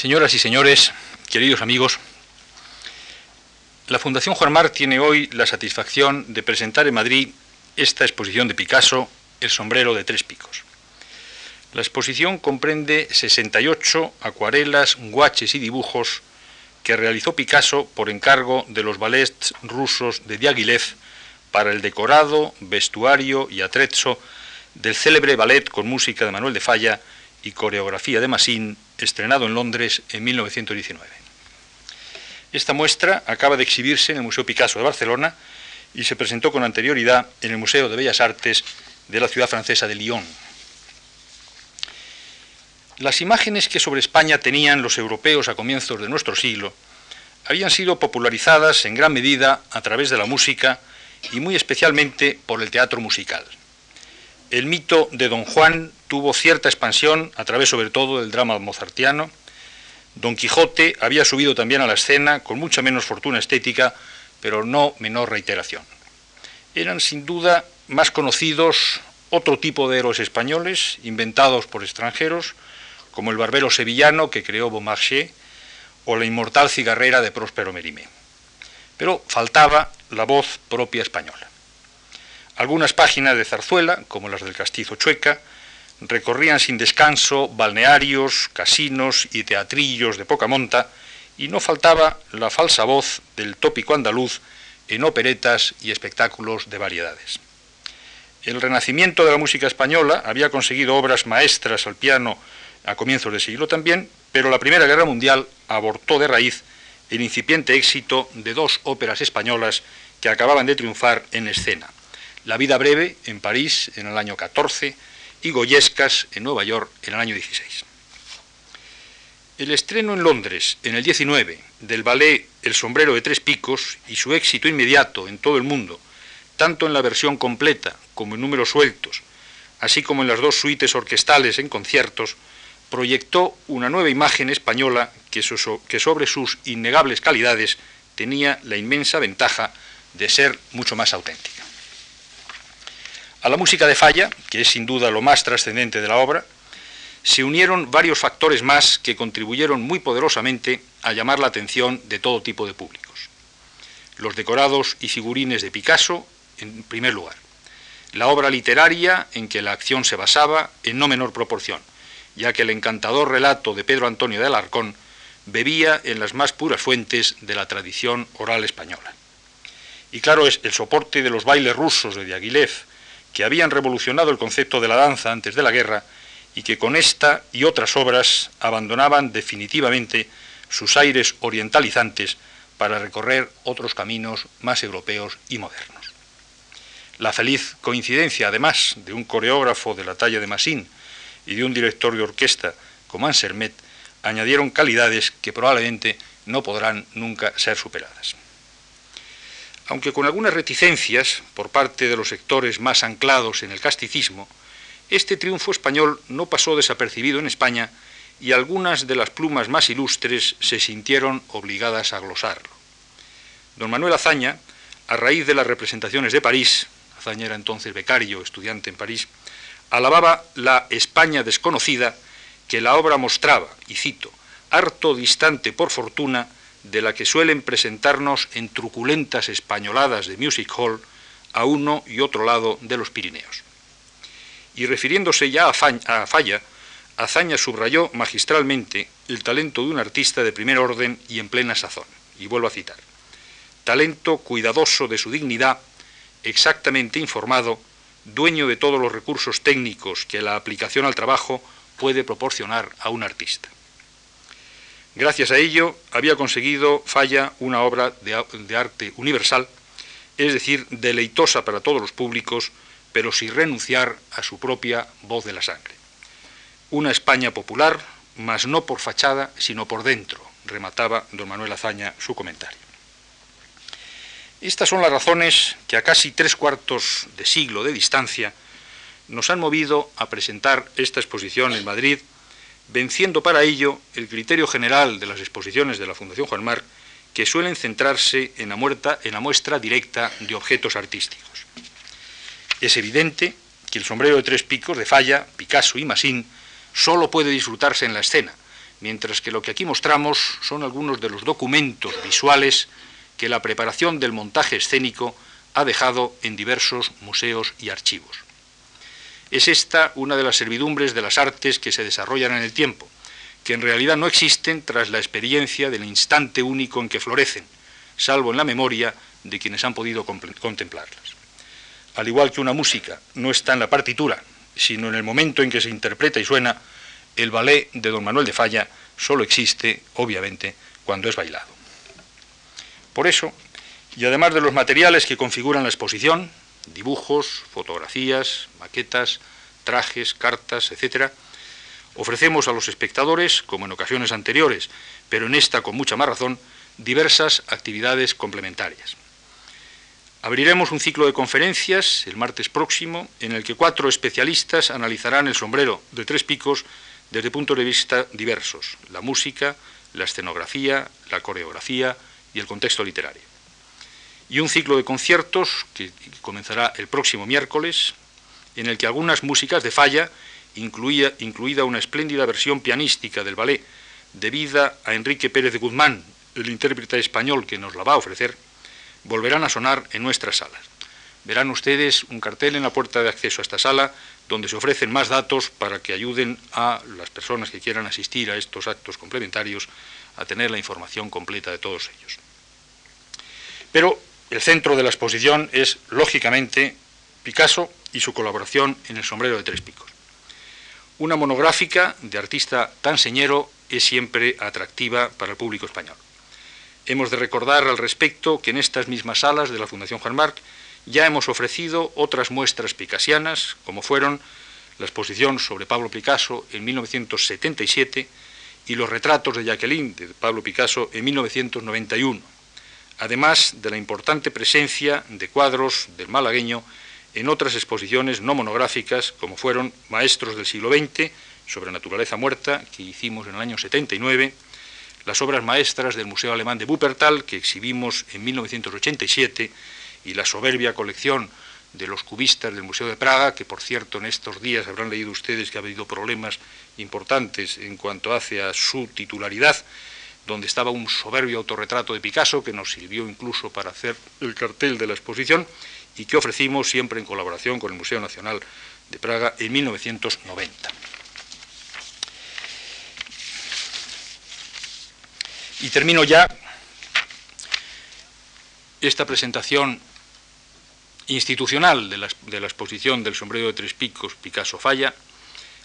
Señoras y señores, queridos amigos, la Fundación Juan Mar tiene hoy la satisfacción de presentar en Madrid esta exposición de Picasso, El sombrero de tres picos. La exposición comprende 68 acuarelas, guaches y dibujos que realizó Picasso por encargo de los ballets rusos de Diaghilev para el decorado, vestuario y atrezzo del célebre ballet con música de Manuel de Falla y coreografía de Massin, estrenado en Londres en 1919. Esta muestra acaba de exhibirse en el Museo Picasso de Barcelona y se presentó con anterioridad en el Museo de Bellas Artes de la ciudad francesa de Lyon. Las imágenes que sobre España tenían los europeos a comienzos de nuestro siglo habían sido popularizadas en gran medida a través de la música y muy especialmente por el teatro musical. El mito de Don Juan tuvo cierta expansión a través sobre todo del drama mozartiano. Don Quijote había subido también a la escena con mucha menos fortuna estética, pero no menor reiteración. Eran sin duda más conocidos otro tipo de héroes españoles, inventados por extranjeros, como el barbero sevillano que creó Beaumarchais o la inmortal cigarrera de Próspero Merimé. Pero faltaba la voz propia española. Algunas páginas de zarzuela, como las del Castizo Chueca, recorrían sin descanso balnearios, casinos y teatrillos de poca monta, y no faltaba la falsa voz del tópico andaluz en operetas y espectáculos de variedades. El renacimiento de la música española había conseguido obras maestras al piano a comienzos de siglo también, pero la Primera Guerra Mundial abortó de raíz el incipiente éxito de dos óperas españolas que acababan de triunfar en escena, la vida breve en París en el año 14 y Goyescas en Nueva York en el año 16. El estreno en Londres en el 19 del ballet El sombrero de tres picos y su éxito inmediato en todo el mundo, tanto en la versión completa como en números sueltos, así como en las dos suites orquestales en conciertos, proyectó una nueva imagen española que, que sobre sus innegables calidades tenía la inmensa ventaja de ser mucho más auténtica. A la música de Falla, que es sin duda lo más trascendente de la obra, se unieron varios factores más que contribuyeron muy poderosamente a llamar la atención de todo tipo de públicos. Los decorados y figurines de Picasso, en primer lugar. La obra literaria en que la acción se basaba en no menor proporción, ya que el encantador relato de Pedro Antonio de Alarcón bebía en las más puras fuentes de la tradición oral española. Y claro, es el soporte de los bailes rusos de Diaghilev, que habían revolucionado el concepto de la danza antes de la guerra y que con esta y otras obras abandonaban definitivamente sus aires orientalizantes para recorrer otros caminos más europeos y modernos. La feliz coincidencia, además, de un coreógrafo de la talla de Massin y de un director de orquesta como Ansermet, añadieron calidades que probablemente no podrán nunca ser superadas aunque con algunas reticencias por parte de los sectores más anclados en el casticismo, este triunfo español no pasó desapercibido en España y algunas de las plumas más ilustres se sintieron obligadas a glosarlo. Don Manuel Azaña, a raíz de las representaciones de París, Azaña era entonces becario, estudiante en París, alababa la España desconocida que la obra mostraba, y cito, harto distante por fortuna de la que suelen presentarnos en truculentas españoladas de music hall a uno y otro lado de los Pirineos. Y refiriéndose ya a, Falla, Azaña subrayó magistralmente el talento de un artista de primer orden y en plena sazón. Y vuelvo a citar. Talento cuidadoso de su dignidad, exactamente informado, dueño de todos los recursos técnicos que la aplicación al trabajo puede proporcionar a un artista. Gracias a ello había conseguido Falla una obra de, arte universal, es decir, deleitosa para todos los públicos, pero sin renunciar a su propia voz de la sangre. Una España popular, mas no por fachada, sino por dentro, remataba don Manuel Azaña su comentario. Estas son las razones que a casi tres cuartos de siglo de distancia nos han movido a presentar esta exposición en Madrid venciendo para ello el criterio general de las exposiciones de la Fundación Juan Mar, que suelen centrarse en la, muestra directa de objetos artísticos. Es evidente que el sombrero de tres picos de Falla, Picasso y Massin solo puede disfrutarse en la escena, mientras que lo que aquí mostramos son algunos de los documentos visuales que la preparación del montaje escénico ha dejado en diversos museos y archivos. Es esta una de las servidumbres de las artes que se desarrollan en el tiempo, que en realidad no existen tras la experiencia del instante único en que florecen, salvo en la memoria de quienes han podido contemplarlas. Al igual que una música no está en la partitura, sino en el momento en que se interpreta y suena, el ballet de don Manuel de Falla solo existe, obviamente, cuando es bailado. Por eso, y además de los materiales que configuran la exposición, dibujos, fotografías, maquetas, trajes, cartas, etc., ofrecemos a los espectadores, como en ocasiones anteriores, pero en esta con mucha más razón, diversas actividades complementarias. Abriremos un ciclo de conferencias el martes próximo en el que cuatro especialistas analizarán el sombrero de tres picos desde puntos de vista diversos, la música, la escenografía, la coreografía y el contexto literario. Y un ciclo de conciertos que comenzará el próximo miércoles, en el que algunas músicas de falla, incluida una espléndida versión pianística del ballet debida a Enrique Pérez de Guzmán, el intérprete español que nos la va a ofrecer, volverán a sonar en nuestras salas. Verán ustedes un cartel en la puerta de acceso a esta sala donde se ofrecen más datos para que ayuden a las personas que quieran asistir a estos actos complementarios a tener la información completa de todos ellos. Pero el centro de la exposición es, lógicamente, Picasso y su colaboración en el sombrero de tres picos. Una monográfica de artista tan señero es siempre atractiva para el público español. Hemos de recordar al respecto que en estas mismas salas de la Fundación Juan Marc ya hemos ofrecido otras muestras picasianas, como fueron la exposición sobre Pablo Picasso en 1977 y los retratos de Jacqueline de Pablo Picasso en 1991, además de la importante presencia de cuadros del malagueño en otras exposiciones no monográficas, como fueron Maestros del siglo XX, sobre naturaleza muerta, que hicimos en el año 79, las obras maestras del Museo Alemán de Wuppertal, que exhibimos en 1987, y la soberbia colección de los cubistas del Museo de Praga, que por cierto en estos días habrán leído ustedes que ha habido problemas importantes en cuanto hace a su titularidad, donde estaba un soberbio autorretrato de Picasso que nos sirvió incluso para hacer el cartel de la exposición y que ofrecimos siempre en colaboración con el Museo Nacional de Praga en 1990. Y termino ya esta presentación institucional de la, exposición del sombrero de tres picos Picasso Falla,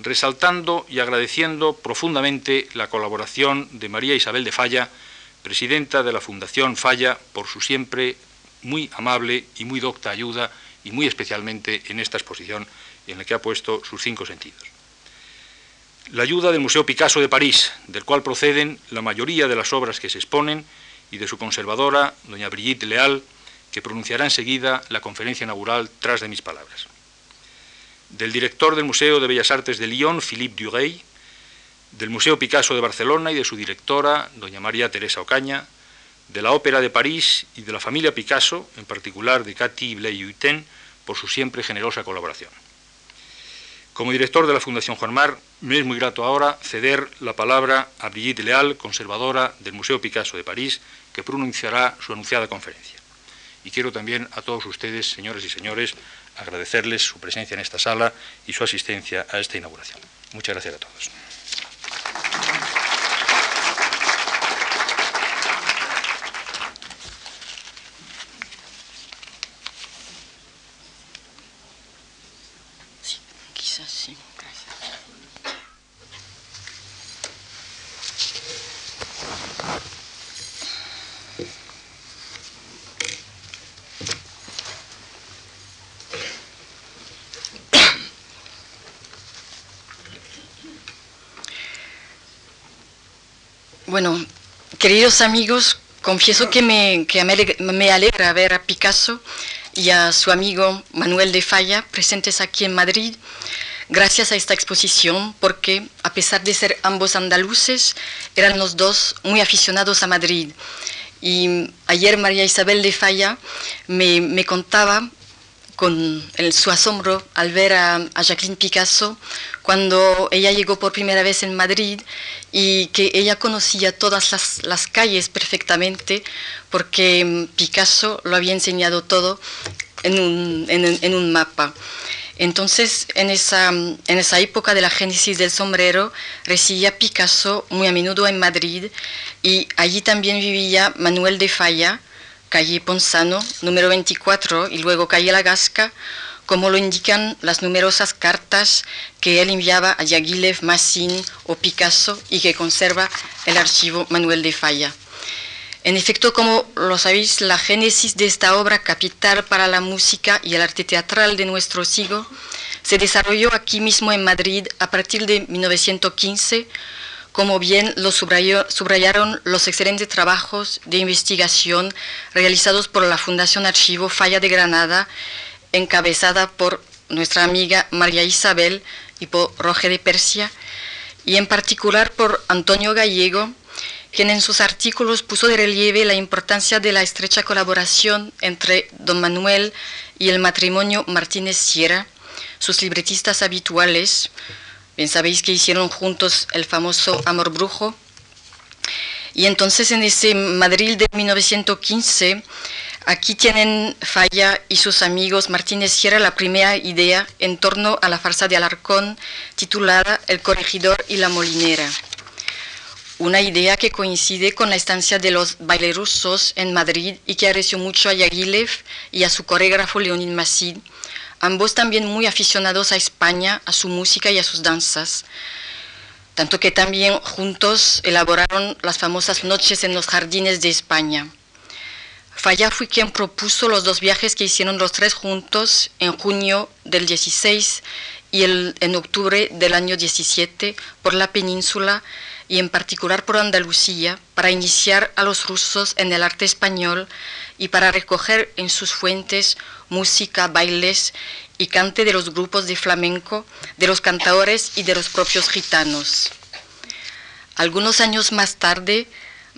resaltando y agradeciendo profundamente la colaboración de María Isabel de Falla, presidenta de la Fundación Falla, por su siempre muy amable y muy docta ayuda, y muy especialmente en esta exposición en la que ha puesto sus cinco sentidos. La ayuda del Museo Picasso de París, del cual proceden la mayoría de las obras que se exponen, y de su conservadora, doña Brigitte Leal, que pronunciará enseguida la conferencia inaugural tras de mis palabras. Del director del Museo de Bellas Artes de Lyon, Philippe Dureil, del Museo Picasso de Barcelona y de su directora, doña María Teresa Ocaña, de la Ópera de París y de la familia Picasso, en particular de Cathy Blay-Huiten, por su siempre generosa colaboración. Como director de la Fundación Juan Mar, me es muy grato ahora ceder la palabra a Brigitte Leal, conservadora del Museo Picasso de París, que pronunciará su anunciada conferencia. Y quiero también a todos ustedes, señores y señores, agradecerles su presencia en esta sala y su asistencia a esta inauguración. Muchas gracias a todos. Bueno, queridos amigos, confieso que, me, me, alegra ver a Picasso y a su amigo Manuel de Falla presentes aquí en Madrid gracias a esta exposición, porque a pesar de ser ambos andaluces, eran los dos muy aficionados a Madrid. Y ayer María Isabel de Falla me, contaba con su asombro al ver a Jacqueline Picasso cuando ella llegó por primera vez en Madrid y que ella conocía todas las, calles perfectamente porque mm, Picasso lo había enseñado todo en un, mapa. Entonces, en esa, en esa época de la génesis del sombrero, residía Picasso muy a menudo en Madrid y allí también vivía Manuel de Falla, calle Ponzano, número 24, y luego calle La Gasca, como lo indican las numerosas cartas que él enviaba a Yaguilev, Massin o Picasso y que conserva el archivo Manuel de Falla. En efecto, como lo sabéis, la génesis de esta obra capital para la música y el arte teatral de nuestro siglo se desarrolló aquí mismo en Madrid a partir de 1915, como bien lo subrayaron los excelentes trabajos de investigación realizados por la Fundación Archivo Falla de Granada encabezada por nuestra amiga María Isabel y por Roger de Persia, y en particular por Antonio Gallego, quien en sus artículos puso de relieve la importancia de la estrecha colaboración entre don Manuel y el matrimonio Martínez Sierra, sus libretistas habituales. Bien sabéis que hicieron juntos el famoso Amor Brujo. Y entonces en ese Madrid de 1915 Aquí tienen Falla y sus amigos Martínez Sierra la primera idea en torno a la farsa de Alarcón titulada El corregidor y la molinera. Una idea que coincide con la estancia de los bailerusos en Madrid y que agradeció mucho a Yaguilev y a su coreógrafo Leonid Massid, ambos también muy aficionados a España, a su música y a sus danzas, tanto que también juntos elaboraron las famosas noches en los jardines de España. Falla fue quien propuso los dos viajes que hicieron los tres juntos en junio del 16 y en octubre del año 17 por la península y en particular por Andalucía para iniciar a los rusos en el arte español y para recoger en sus fuentes música, bailes y cante de los grupos de flamenco, de los cantadores y de los propios gitanos. Algunos años más tarde,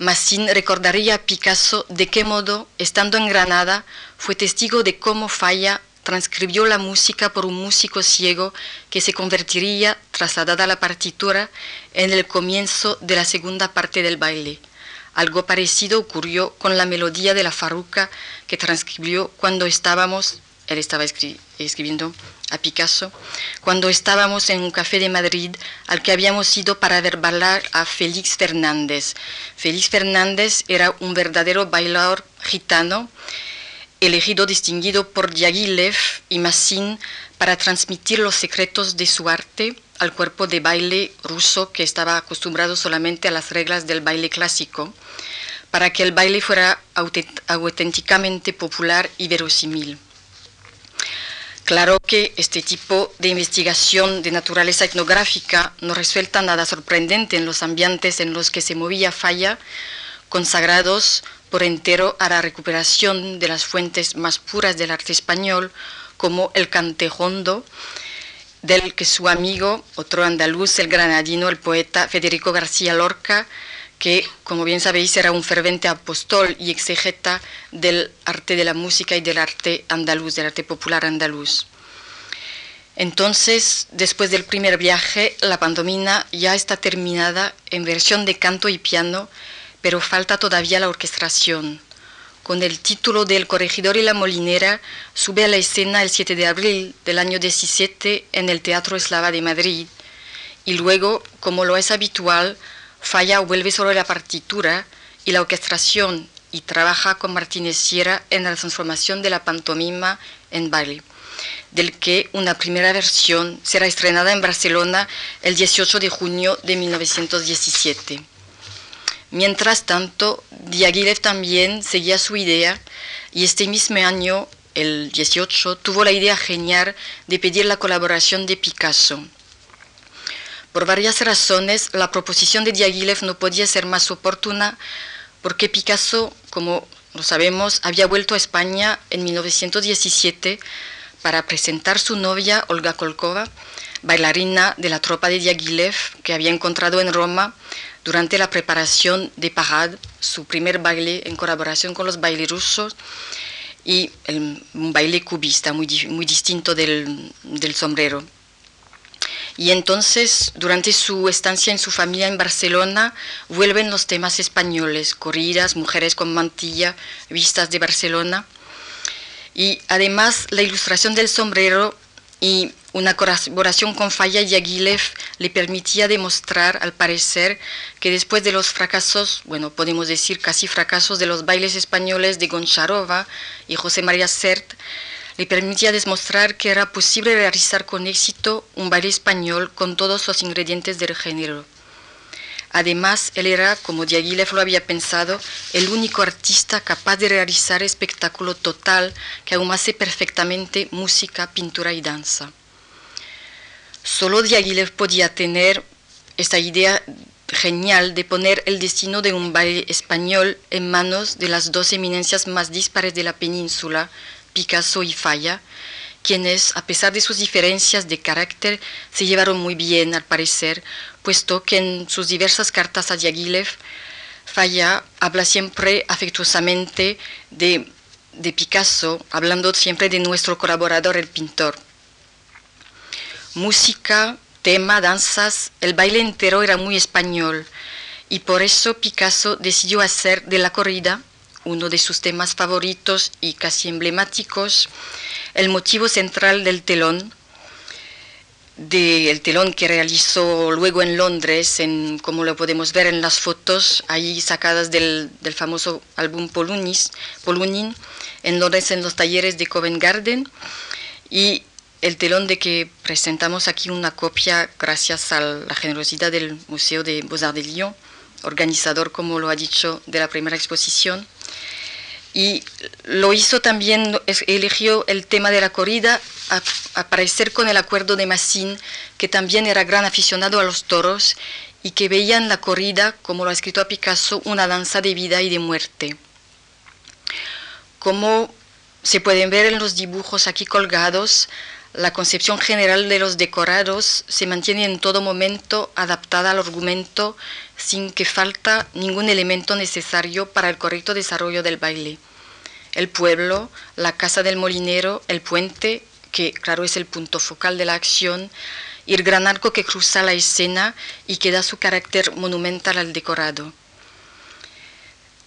Massin recordaría a Picasso de qué modo, estando en Granada, fue testigo de cómo Falla transcribió la música por un músico ciego que se convertiría, trasladada la partitura, en el comienzo de la segunda parte del baile. Algo parecido ocurrió con la melodía de la farruca que transcribió cuando estábamos, él estaba escribiendo a Picasso, cuando estábamos en un café de Madrid al que habíamos ido para ver bailar a Félix Fernández. Félix Fernández era un verdadero bailador gitano, elegido distinguido por Diaghilev y Massin para transmitir los secretos de su arte al cuerpo de baile ruso que estaba acostumbrado solamente a las reglas del baile clásico, para que el baile fuera auténticamente popular y verosímil. Claro que este tipo de investigación de naturaleza etnográfica no resulta nada sorprendente en los ambientes en los que se movía Falla, consagrados por entero a la recuperación de las fuentes más puras del arte español, como el cantejondo, del que su amigo, otro andaluz, el granadino, el poeta Federico García Lorca, que, como bien sabéis, era un fervente apóstol y exegeta del arte de la música y del arte andaluz, del arte popular andaluz. Entonces, después del primer viaje, la pantomima ya está terminada en versión de canto y piano, pero falta todavía la orquestación. Con el título de El corregidor y la molinera, sube a la escena el 7 de abril del año 17 en el Teatro Eslava de Madrid, y luego, como lo es habitual, Falla vuelve sobre la partitura y la orquestación y trabaja con Martínez Sierra en la transformación de la pantomima en baile, del que una primera versión será estrenada en Barcelona el 18 de junio de 1917. Mientras tanto, Diaghilev también seguía su idea y este mismo año, el 18, tuvo la idea genial de pedir la colaboración de Picasso por varias razones, la proposición de Diaghilev no podía ser más oportuna porque Picasso, como lo sabemos, había vuelto a España en 1917 para presentar su novia Olga Kolkova, bailarina de la tropa de Diaghilev que había encontrado en Roma durante la preparación de Parade, su primer baile en colaboración con los bailes rusos y un baile cubista muy, distinto del sombrero. Y entonces, durante su estancia en su familia en Barcelona, vuelven los temas españoles, corridas, mujeres con mantilla, vistas de Barcelona. Y además la ilustración del sombrero y una colaboración con Falla y Aguilev le permitía demostrar, al parecer, que después de los fracasos, bueno, podemos decir casi fracasos de los bailes españoles de Goncharova y José María Sert, le permitía demostrar que era posible realizar con éxito un baile español con todos los ingredientes del género. Además, él era, como Diaghilev lo había pensado, el único artista capaz de realizar espectáculo total que ahumase perfectamente música, pintura y danza. Solo Diaghilev podía tener esta idea genial de poner el destino de un baile español en manos de las dos eminencias más dispares de la península, Picasso y Falla, quienes, a pesar de sus diferencias de carácter, se llevaron muy bien, al parecer, puesto que en sus diversas cartas a Diaghilev, Falla habla siempre afectuosamente de, de Picasso, hablando siempre de nuestro colaborador, el pintor. Música, tema, danzas, el baile entero era muy español, y por eso Picasso decidió hacer de la corrida uno de sus temas favoritos y casi emblemáticos, el motivo central del telón, del telón que realizó luego en Londres, en, como lo podemos ver en las fotos ahí sacadas del, famoso álbum Polunis, Polunin, en Londres en los talleres de Covent Garden, y el telón de que presentamos aquí una copia gracias a la generosidad del Museo de Beaux-Arts de Lyon, organizador, como lo ha dicho, de la primera exposición y lo hizo también, eligió el tema de la corrida a, aparecer con el acuerdo de Massin, que también era gran aficionado a los toros y que veía en la corrida, como lo ha escrito a Picasso, una danza de vida y de muerte. Como se pueden ver en los dibujos aquí colgados, la concepción general de los decorados se mantiene en todo momento adaptada al argumento sin que falta ningún elemento necesario para el correcto desarrollo del baile. El pueblo, la casa del molinero, el puente, que claro es el punto focal de la acción, y el gran arco que cruza la escena y que da su carácter monumental al decorado.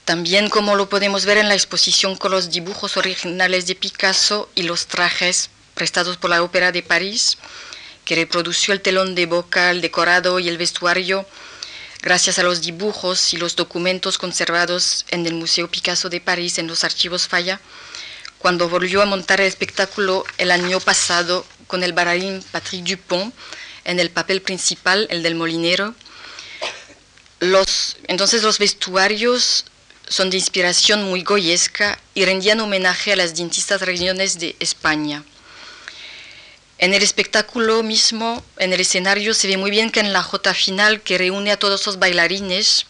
También como lo podemos ver en la exposición con los dibujos originales de Picasso y los trajes prestados por la Ópera de París, que reprodució el telón de boca, el decorado y el vestuario, gracias a los dibujos y los documentos conservados en el Museo Picasso de París, en los archivos Falla, cuando volvió a montar el espectáculo el año pasado con el bailarín Patrick Dupont en el papel principal, el del molinero. Entonces los vestuarios son de inspiración muy goyesca y rendían homenaje a las distintas regiones de España. En el espectáculo mismo, en el escenario, se ve muy bien que en la jota final que reúne a todos los bailarines,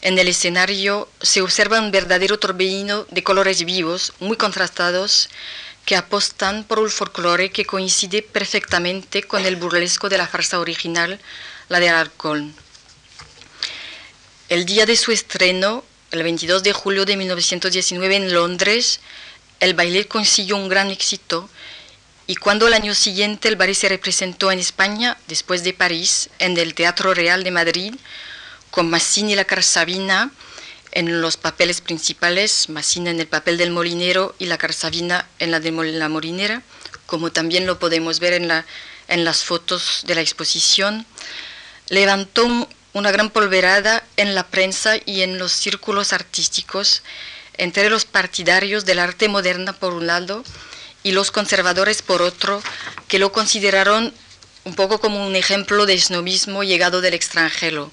en el escenario se observa un verdadero torbellino de colores vivos, muy contrastados, que apostan por un folclore que coincide perfectamente con el burlesco de la farsa original, la de alcohol. El día de su estreno, el 22 de julio de 1919 en Londres, el baile consiguió un gran éxito y cuando el año siguiente el ballet se representó en España, después de París, en el Teatro Real de Madrid, con Massini y la Carsavina en los papeles principales, Massini en el papel del molinero y la Carsavina en la de la molinera, como también lo podemos ver en, la, en las fotos de la exposición, levantó una gran polverada en la prensa y en los círculos artísticos, entre los partidarios del arte moderna por un lado, y los conservadores por otro, que lo consideraron un poco como un ejemplo de snobismo llegado del extranjero,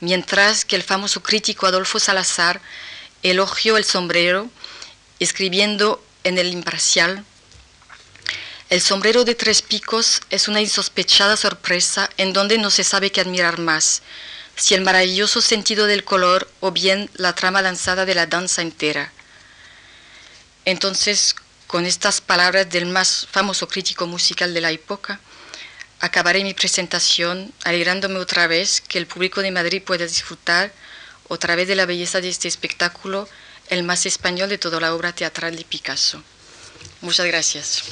mientras que el famoso crítico Adolfo Salazar elogió el sombrero, escribiendo en el imparcial, el sombrero de tres picos es una insospechada sorpresa en donde no se sabe qué admirar más, si el maravilloso sentido del color o bien la trama danzada de la danza entera. Entonces, con estas palabras del más famoso crítico musical de la época, acabaré mi presentación alegrándome otra vez que el público de Madrid pueda disfrutar otra vez de la belleza de este espectáculo, el más español de toda la obra teatral de Picasso. Muchas gracias.